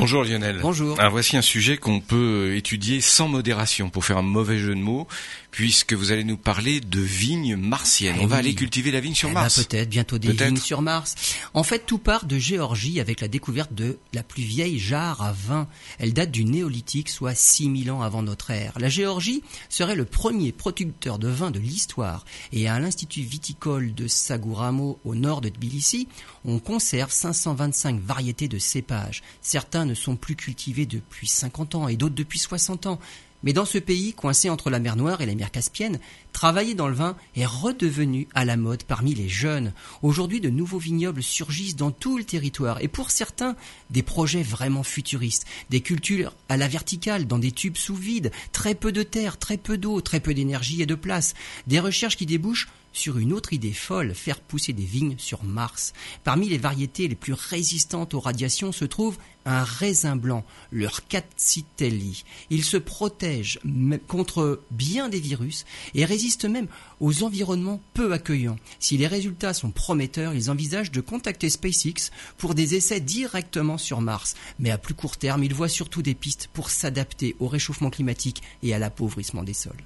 Bonjour Lionel. Bonjour. Alors voici un sujet qu'on peut étudier sans modération pour faire un mauvais jeu de mots, puisque vous allez nous parler de vignes martiennes. Eh On va aller cultiver la vigne sur Eh ben, Mars. peut-être bientôt des vignes sur Mars. En fait, tout part de Géorgie avec la découverte de la plus vieille jarre à vin. Elle date du néolithique, soit 6000 ans avant notre ère. La Géorgie serait le premier producteur de vin de l'histoire. Et à l'Institut viticole de Saguramo, au nord de Tbilissi, on conserve 525 variétés de cépages. Certains ne sont plus cultivés depuis 50 ans et d'autres depuis 60 ans. Mais dans ce pays, coincé entre la mer Noire et la mer Caspienne, travailler dans le vin est redevenu à la mode parmi les jeunes. Aujourd'hui, de nouveaux vignobles surgissent dans tout le territoire et pour certains, des projets vraiment futuristes. Des cultures à la verticale, dans des tubes sous vide, très peu de terre, très peu d'eau, très peu d'énergie et de place. Des recherches qui débouchent sur une autre idée folle, faire pousser des vignes sur Mars. Parmi les variétés les plus résistantes aux radiations se trouve un raisin blanc, le Rcatcitelli. Il se protège contre bien des virus et résiste même aux environnements peu accueillants. Si les résultats sont prometteurs, ils envisagent de contacter SpaceX pour des essais directement sur Mars. Mais à plus court terme, ils voient surtout des pistes pour s'adapter au réchauffement climatique et à l'appauvrissement des sols.